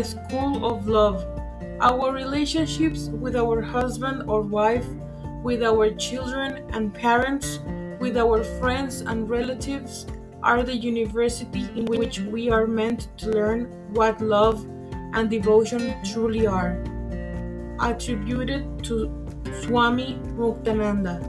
a school of love. Our relationships with our husband or wife, with our children and parents, with our friends and relatives are the university in which we are meant to learn what love and devotion truly are. Attributed to Swami Muktananda.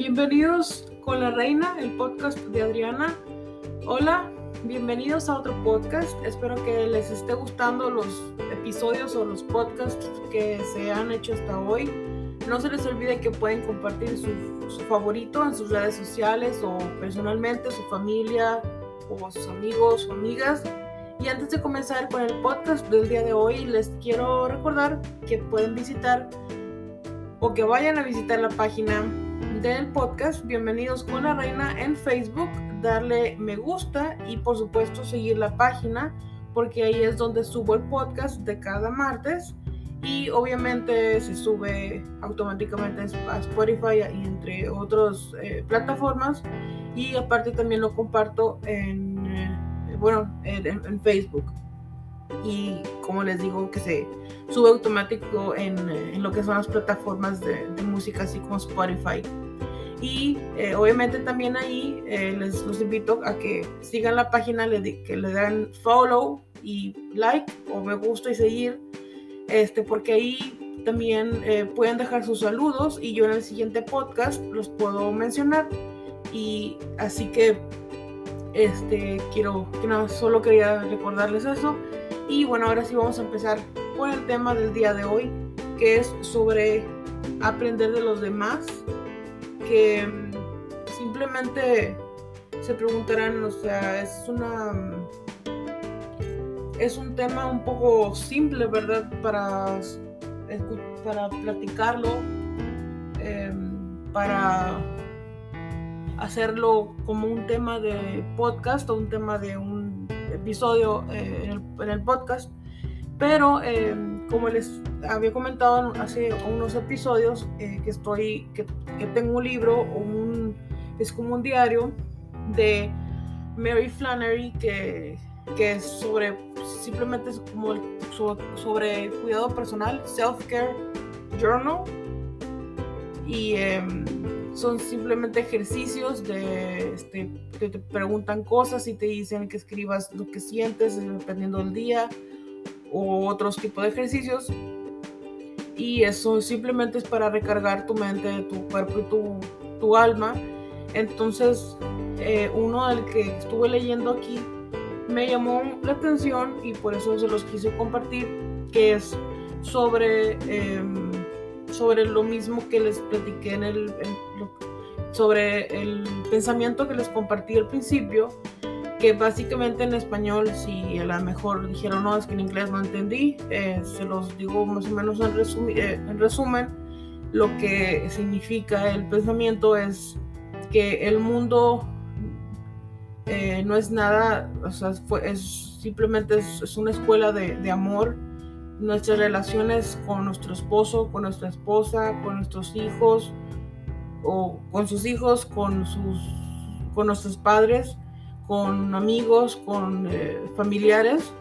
Bienvenidos con la reina, el podcast de Adriana. Hola, bienvenidos a otro podcast. Espero que les esté gustando los episodios o los podcasts que se han hecho hasta hoy. No se les olvide que pueden compartir su, favorito en sus redes sociales o personalmente, su familia o sus amigos o amigas. Y antes de comenzar con el podcast del día de hoy, les quiero recordar que pueden visitar o que vayan a visitar la página del podcast Bienvenidos con la Reina en Facebook, darle me gusta y por supuesto seguir la página porque ahí es donde subo el podcast de cada martes y obviamente se sube automáticamente a Spotify y entre otras eh, plataformas. Y aparte también lo comparto en, eh, bueno, en, en, Facebook. Y como les digo que se sube automático en, en lo que son las plataformas de, de música así como Spotify y eh, obviamente también ahí eh, les los invito a que sigan la página, que le den follow y like o me gusta y seguir, este, porque ahí también eh, pueden dejar sus saludos y yo en el siguiente podcast los puedo mencionar. Y así que este, quiero, que no, solo quería recordarles eso. Y bueno, ahora sí vamos a empezar con el tema del día de hoy, que es sobre aprender de los demás que simplemente se preguntarán, o sea, es una es un tema un poco simple, ¿verdad? Para, para platicarlo, eh, para hacerlo como un tema de podcast o un tema de un episodio eh, en, el, podcast. Pero eh, como les había comentado hace unos episodios, eh, que estoy, que, tengo un libro, un, es como un diario de Mary Flannery que, que es sobre, simplemente como sobre cuidado personal, self-care journal. Y eh, son simplemente ejercicios de, este, que te preguntan cosas y te dicen que escribas lo que sientes dependiendo del día o otros tipos de ejercicios. Y eso simplemente es para recargar tu mente, tu cuerpo y tu, tu alma. Entonces, eh, uno del que estuve leyendo aquí me llamó la atención y por eso se los quise compartir, que es sobre, eh, sobre lo mismo que les platiqué en el, en lo, sobre el pensamiento que les compartí al principio, que básicamente en español, si a lo mejor dijeron, no, es que en inglés no entendí, eh, se los digo más o menos eh, en, resumen, lo que significa el pensamiento es que el mundo eh, no es nada, o sea, fue, es, simplemente es, es una escuela de, de, amor, nuestras relaciones con nuestro esposo, con nuestra esposa, con nuestros hijos, o con sus hijos, con, sus, con nuestros padres, con amigos, con eh, familiares,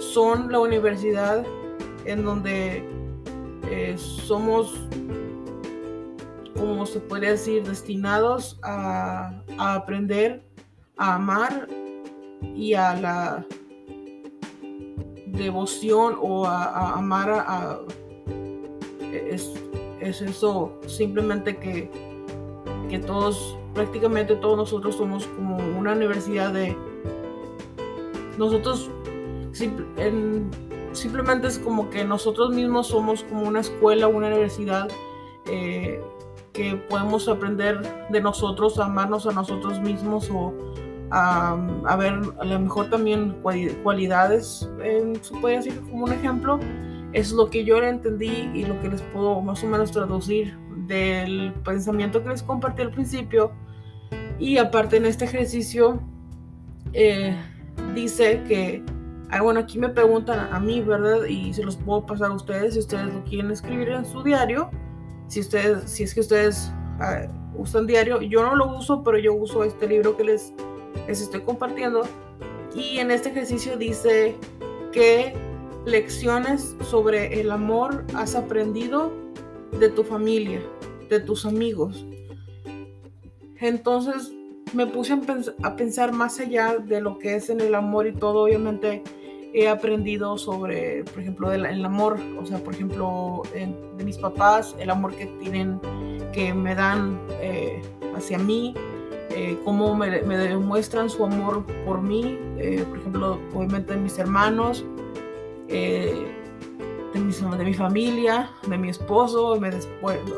son la universidad en donde eh, somos, como se podría decir, destinados a, aprender, a amar y a la devoción o a, amar a, a es, es, eso, simplemente que, que todos prácticamente todos nosotros somos como una universidad de... Nosotros en, simplemente es como que nosotros mismos somos como una escuela, una universidad eh, que podemos aprender de nosotros, amarnos a nosotros mismos o, a, ver a lo mejor también cualidades, se puede decir como un ejemplo. Es lo que yo entendí y lo que les puedo más o menos traducir del pensamiento que les compartí al principio. Y aparte en este ejercicio eh, dice que, bueno, aquí me preguntan a mí, ¿verdad? Y se los puedo pasar a ustedes si ustedes lo quieren escribir en su diario. Si, ustedes, si es que ustedes ah, usan diario, yo no lo uso, pero yo uso este libro que les les estoy compartiendo. Y en este ejercicio dice qué lecciones sobre el amor has aprendido de tu familia, de tus amigos. Entonces me puse a, pensar más allá de lo que es en el amor y todo. Obviamente he aprendido sobre, por ejemplo, el, amor, o sea, por ejemplo, de mis papás, el amor que tienen, que me dan eh, hacia mí, eh, cómo me, demuestran su amor por mí, eh, por ejemplo, obviamente de mis hermanos, de, de, mi familia, de mi esposo, me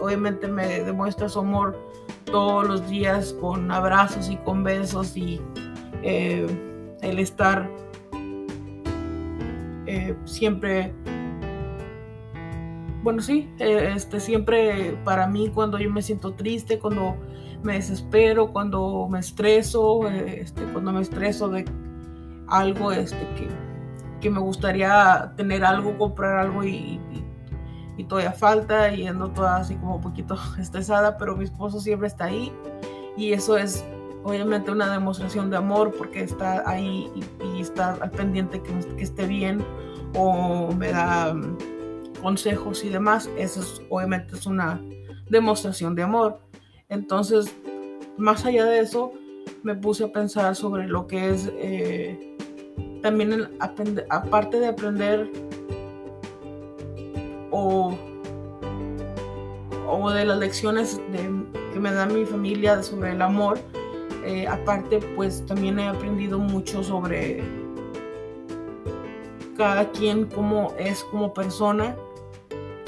obviamente me demuestra su amor todos los días con abrazos y con besos y el estar siempre bueno, sí, este, siempre para mí cuando yo me siento triste, cuando me desespero, cuando me estreso, este, cuando me estreso de algo este, que, que, me gustaría tener algo, comprar algo y, todavía falta y ando toda así como un poquito estresada, pero mi esposo siempre está ahí y eso es obviamente una demostración de amor porque está ahí y, está al pendiente que, que, esté bien o me da mm, consejos y demás. Eso es, obviamente es una demostración de amor. Entonces, más allá de eso, me puse a pensar sobre lo que es eh, también aparte de aprender o, de las lecciones que me da mi familia sobre el amor, eh, aparte pues también he aprendido mucho sobre cada quien cómo es como persona.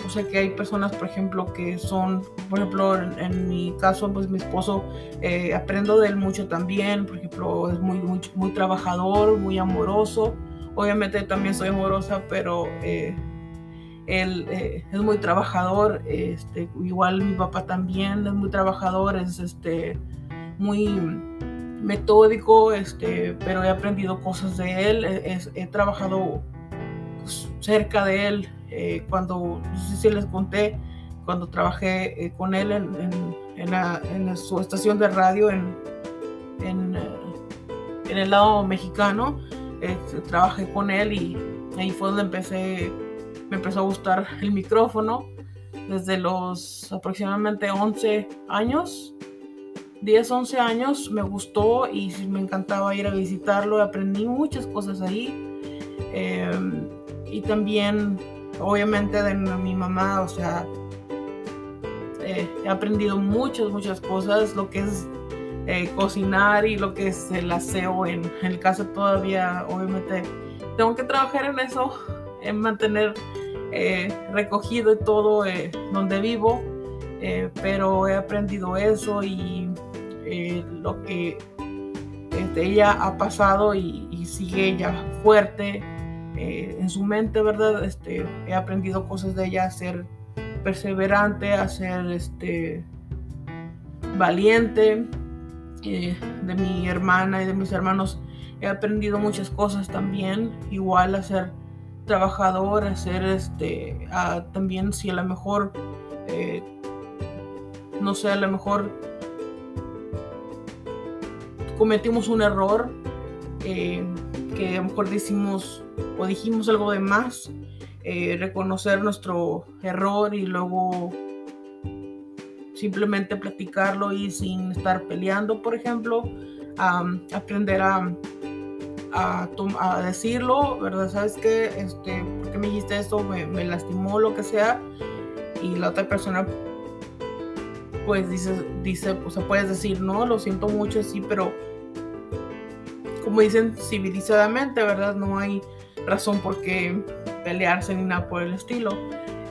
O sea que hay personas, por ejemplo, que son, por ejemplo, en, mi caso, pues mi esposo, eh, aprendo de él mucho también, por ejemplo, es muy, muy, muy trabajador, muy amoroso. Obviamente también soy amorosa, pero eh, él eh, es muy trabajador. Este, igual mi papá también es muy trabajador, es este, muy metódico, este, pero he aprendido cosas de él, he trabajado cerca de él eh, cuando, no sé si les conté, cuando trabajé eh, con él en, su estación de radio en, el lado mexicano, trabajé con él y ahí fue donde empecé, me empezó a gustar el micrófono desde los aproximadamente 11 años. 10, 11 años me gustó y me encantaba ir a visitarlo, aprendí muchas cosas ahí. y también obviamente de mi mamá, o sea, eh, he aprendido muchas, muchas cosas, lo que es eh, cocinar y lo que es el aseo en, el caso todavía, obviamente, tengo que trabajar en eso, en mantener eh, recogido todo donde vivo, pero he aprendido eso y lo que este, ella ha pasado y, y sigue ella fuerte eh, en su mente, ¿verdad? Este, he aprendido cosas de ella, a ser perseverante, a ser este, valiente. Eh, de mi hermana y de mis hermanos he aprendido muchas cosas también, igual a ser trabajador, a ser este, también si a lo mejor, eh, no sé, a lo mejor cometimos un error, que a lo mejor decimos o dijimos algo de más, eh, reconocer nuestro error y luego simplemente platicarlo y sin estar peleando, por ejemplo, aprender a, a, decirlo, ¿verdad? ¿Sabes qué? Este, ¿Por qué me dijiste esto? Me, me lastimó, lo que sea. Y la otra persona pues dice, dice, o sea, puedes decir, no, lo siento mucho, sí, pero como dicen civilizadamente, ¿verdad? No hay razón por qué pelearse ni nada por el estilo.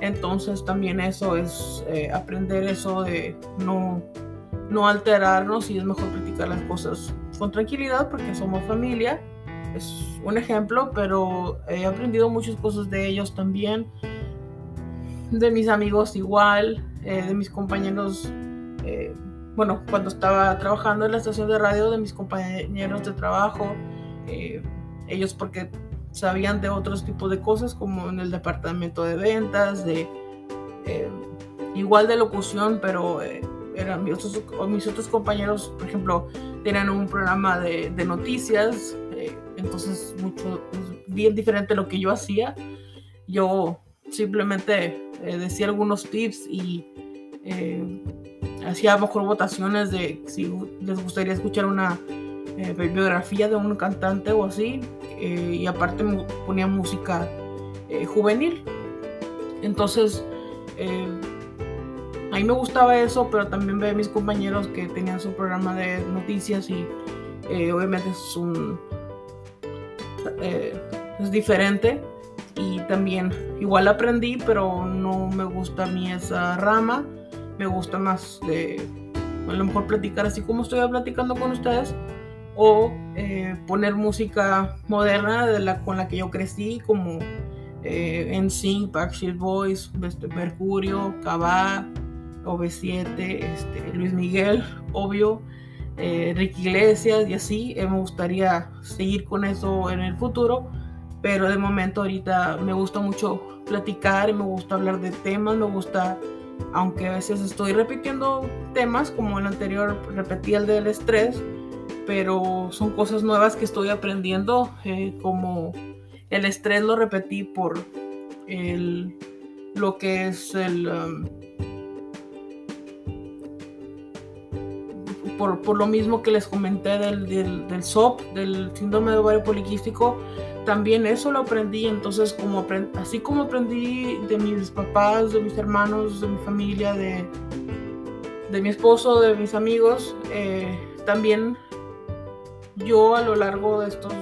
Entonces también eso es eh, aprender eso de no, no alterarnos y es mejor criticar las cosas con tranquilidad porque somos familia. Es un ejemplo, pero he aprendido muchas cosas de ellos también. De mis amigos igual, eh, de mis compañeros, eh, bueno, cuando estaba trabajando en la estación de radio, de mis compañeros de trabajo, eh, ellos porque sabían de otros tipos de cosas, como en el departamento de ventas, de igual de locución, pero eran mis otros, compañeros, por ejemplo, tenían un programa de, noticias, entonces mucho, bien diferente a lo que yo hacía. Yo simplemente eh, decía algunos tips y eh, hacía mejor votaciones de si les gustaría escuchar una biografía de un cantante o así, y aparte ponía música juvenil. Entonces, a mí me gustaba eso, pero también veía a mis compañeros que tenían su programa de noticias y eh, obviamente es un... Eh, es diferente y también igual aprendí, pero no me gusta a mí esa rama. Me gusta más de a lo mejor platicar así como estoy platicando con ustedes o eh, poner música moderna con la que yo crecí como eh, NSYNC, Backstreet Boys, este, Mercurio, Cabá, OV7, este, Luis Miguel, obvio, eh, Ricky Iglesias y así. Eh, me gustaría seguir con eso en el futuro, pero de momento ahorita me gusta mucho platicar me gusta hablar de temas, me gusta, aunque a veces estoy repitiendo temas, como el anterior repetí el del estrés, pero son cosas nuevas que estoy aprendiendo, eh, como el estrés lo repetí por el, lo que es el... Um, por, lo mismo que les comenté del, del, SOP, del síndrome de ovario poliquístico, también eso lo aprendí. Entonces, como así como aprendí de mis papás, de mis hermanos, de mi familia, de, de mi esposo, de mis amigos, eh, también yo a lo largo de estos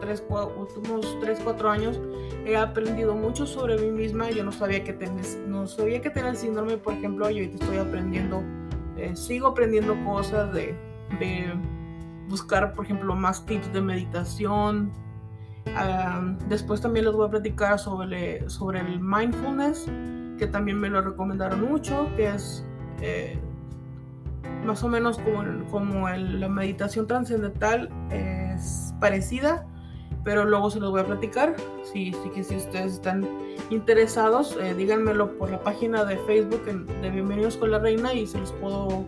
tres, últimos 3, 4 años he aprendido mucho sobre mí misma. Yo no sabía que tenía, no sabía que tenía el síndrome, por ejemplo, y ahorita estoy aprendiendo eh, sigo aprendiendo cosas de, buscar, por ejemplo, más tips de meditación. después también les voy a platicar sobre, sobre el mindfulness, que también me lo recomendaron mucho, que es eh, más o menos como, como la meditación trascendental, es parecida, pero luego se los voy a platicar. Si, si, si ustedes están interesados, eh, díganmelo por la página de Facebook de Bienvenidos con la Reina y se los puedo,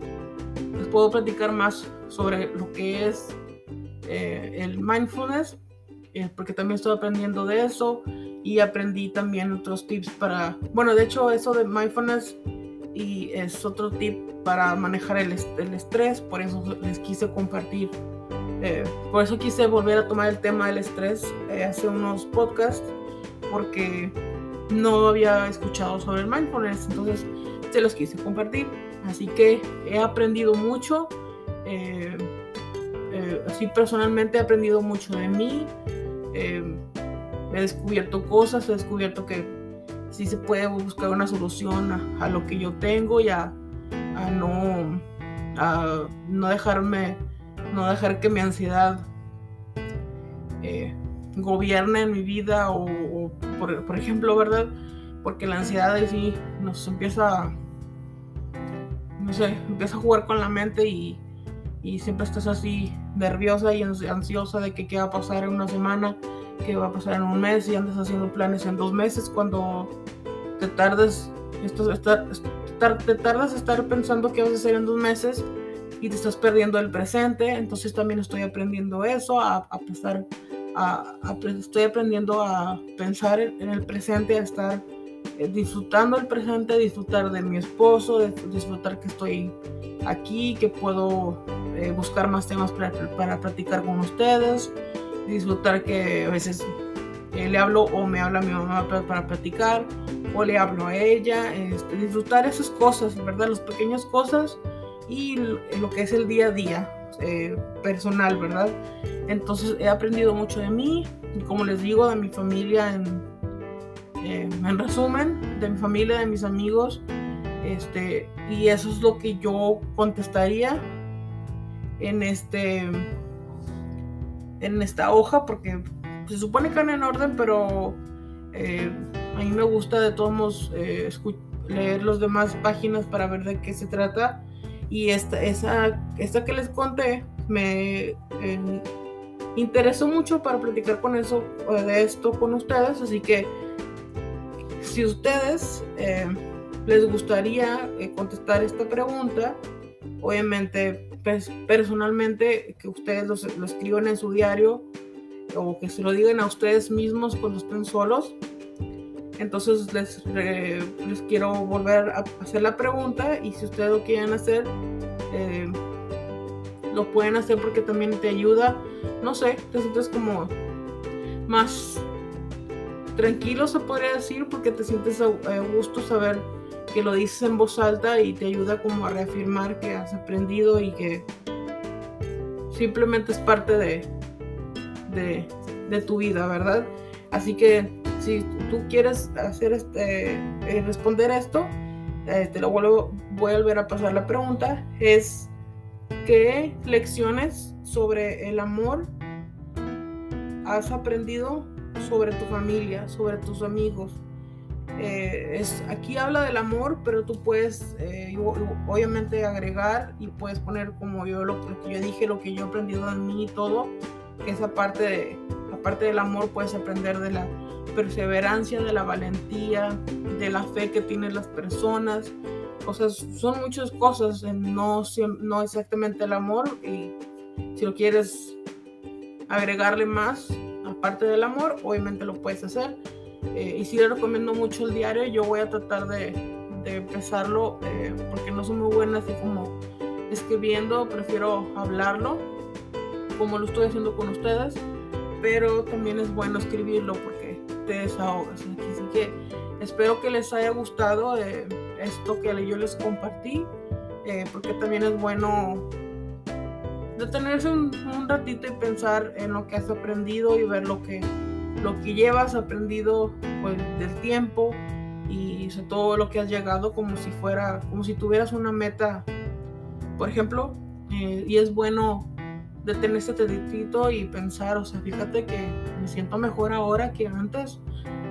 les puedo platicar más sobre lo que es eh, el mindfulness, eh, porque también estoy aprendiendo de eso y aprendí también otros tips para, bueno, de hecho eso de mindfulness y es otro tip para manejar el, el estrés, por eso les quise compartir eh, por eso quise volver a tomar el tema del estrés eh, hace unos podcasts, porque no había escuchado sobre el mindfulness, entonces se los quise compartir. Así que he aprendido mucho, eh, así personalmente he aprendido mucho de mí, he descubierto cosas, he descubierto que sí se puede buscar una solución a, lo que yo tengo y a, no, a no dejarme no dejar que mi ansiedad eh, gobierne en mi vida o, por, ejemplo, ¿verdad? Porque la ansiedad ahí sí nos empieza, no sé, empieza a jugar con la mente y, siempre estás así nerviosa y ansiosa de que qué va a pasar en una semana, qué va a pasar en un mes y andas haciendo planes en dos meses cuando te tardes, te tardas estar pensando qué vas a hacer en dos meses y te estás perdiendo el presente. Entonces también estoy aprendiendo eso, a, a pensar, a, estoy aprendiendo a pensar en el presente, a estar eh, disfrutando el presente, disfrutar de mi esposo, disfrutar que estoy aquí, que puedo eh, buscar más temas para, para platicar con ustedes, disfrutar que a veces eh, le hablo o me habla mi mamá para, para platicar o le hablo a ella, este, disfrutar esas cosas, ¿verdad? Las pequeñas cosas y lo que es el día a día eh, personal, ¿verdad? Entonces he aprendido mucho de mí, como les digo, de mi familia en, en resumen, de mi familia, de mis amigos, este, y eso es lo que yo contestaría en este, en esta hoja porque se supone que van en orden, pero eh, a mí me gusta de todos modos eh, leer las demás páginas para ver de qué se trata. Y esta, esa, esta que les conté me eh, interesó mucho para platicar con eso, de esto con ustedes. Así que si ustedes les gustaría contestar esta pregunta, obviamente pues, personalmente que ustedes lo, escriban en su diario o que se lo digan a ustedes mismos cuando estén solos. Entonces les, les quiero volver a hacer la pregunta y si ustedes lo quieren hacer, eh, lo pueden hacer porque también te ayuda, no sé, te sientes como más tranquilo se podría decir porque te sientes a gusto saber que lo dices en voz alta y te ayuda como a reafirmar que has aprendido y que simplemente es parte de, de, tu vida, ¿verdad? Así que tú quieres hacer este, eh, responder esto, eh, te lo vuelvo, voy a volver a pasar la pregunta, es ¿qué lecciones sobre el amor has aprendido sobre tu familia, sobre tus amigos? Eh, es, aquí habla del amor, pero tú puedes eh, obviamente agregar y puedes poner como yo lo, que yo dije, lo que yo he aprendido en mí y todo. Esa parte, de, aparte del amor, puedes aprender de la perseverancia, de la valentía, de la fe que tienen las personas. O sea, son muchas cosas, no, no exactamente el amor. Y si lo quieres agregarle más, aparte del amor, obviamente lo puedes hacer eh, y sí le recomiendo mucho el diario. Yo voy a tratar de, de empezarlo eh, porque no soy muy buena así como escribiendo, prefiero hablarlo como lo estoy haciendo con ustedes, pero también es bueno escribirlo porque te desahogas. Así que espero que les haya gustado eh, esto que yo les compartí, porque también es bueno detenerse un, un ratito y pensar en lo que has aprendido y ver lo que lo que llevas aprendido pues, del tiempo y todo lo que has llegado como si fuera, como si tuvieras una meta, por ejemplo, eh, y es bueno detenerse tantito y pensar, o sea, fíjate que me siento mejor ahora que antes,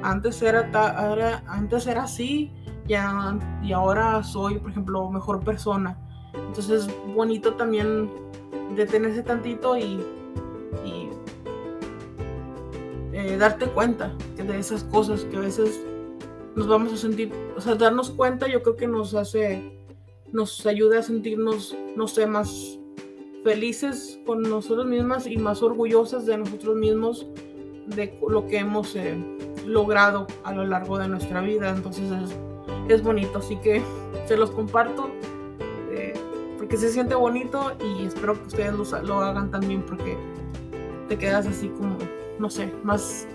antes era, ta, antes era así ya, y ahora soy, por ejemplo, mejor persona. Entonces es bonito también detenerse tantito y Eh, darte cuenta de esas cosas que a veces nos vamos a sentir, o sea, darnos cuenta yo creo que nos hace, nos ayuda a sentirnos, no sé, más felices con nosotros mismas y más orgullosas de nosotros mismos, de lo que hemos eh, logrado a lo largo de nuestra vida. Entonces es, bonito, así que se los comparto eh, porque se siente bonito y espero que ustedes lo, lo hagan también porque te quedas así como no sé, más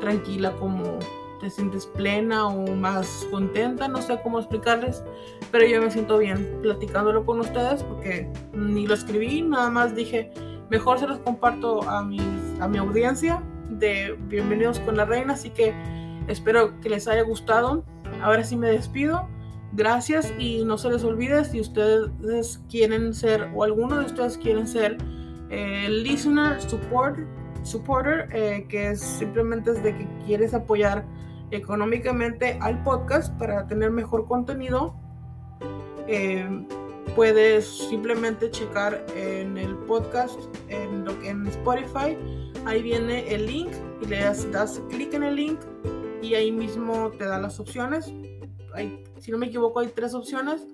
tranquila, como te sientes plena o más contenta, no sé cómo explicarles, pero yo me siento bien platicándolo con ustedes porque ni lo escribí, nada más dije, mejor se los comparto a mi, a mi audiencia de Bienvenidos con la Reina, así que espero que les haya gustado. Ahora sí me despido. Gracias y no se les olvide si ustedes quieren ser o alguno de ustedes quieren ser eh, listener support supporter, eh, que es simplemente es de que quieres apoyar económicamente al podcast para tener mejor contenido, eh, puedes simplemente checar en el podcast, en, lo, en Spotify, ahí viene el link y le das, das clic en el link y ahí mismo te da las opciones. Hay, si no me equivoco, hay tres opciones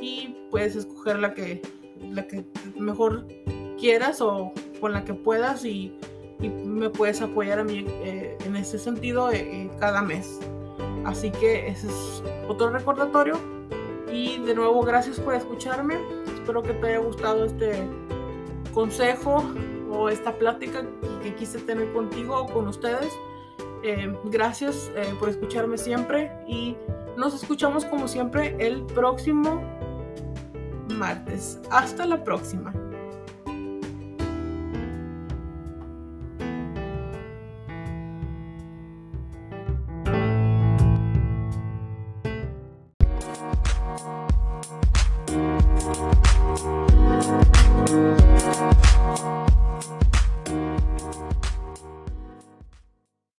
y puedes escoger la que, la que mejor quieras o con la que puedas y y me puedes apoyar a mí eh, en ese sentido eh, eh, cada mes. Así que ese es otro recordatorio. Y de nuevo, gracias por escucharme. Espero que te haya gustado este consejo o esta plática que quise tener contigo o con ustedes. gracias por escucharme siempre y nos escuchamos como siempre el próximo martes. Hasta la próxima.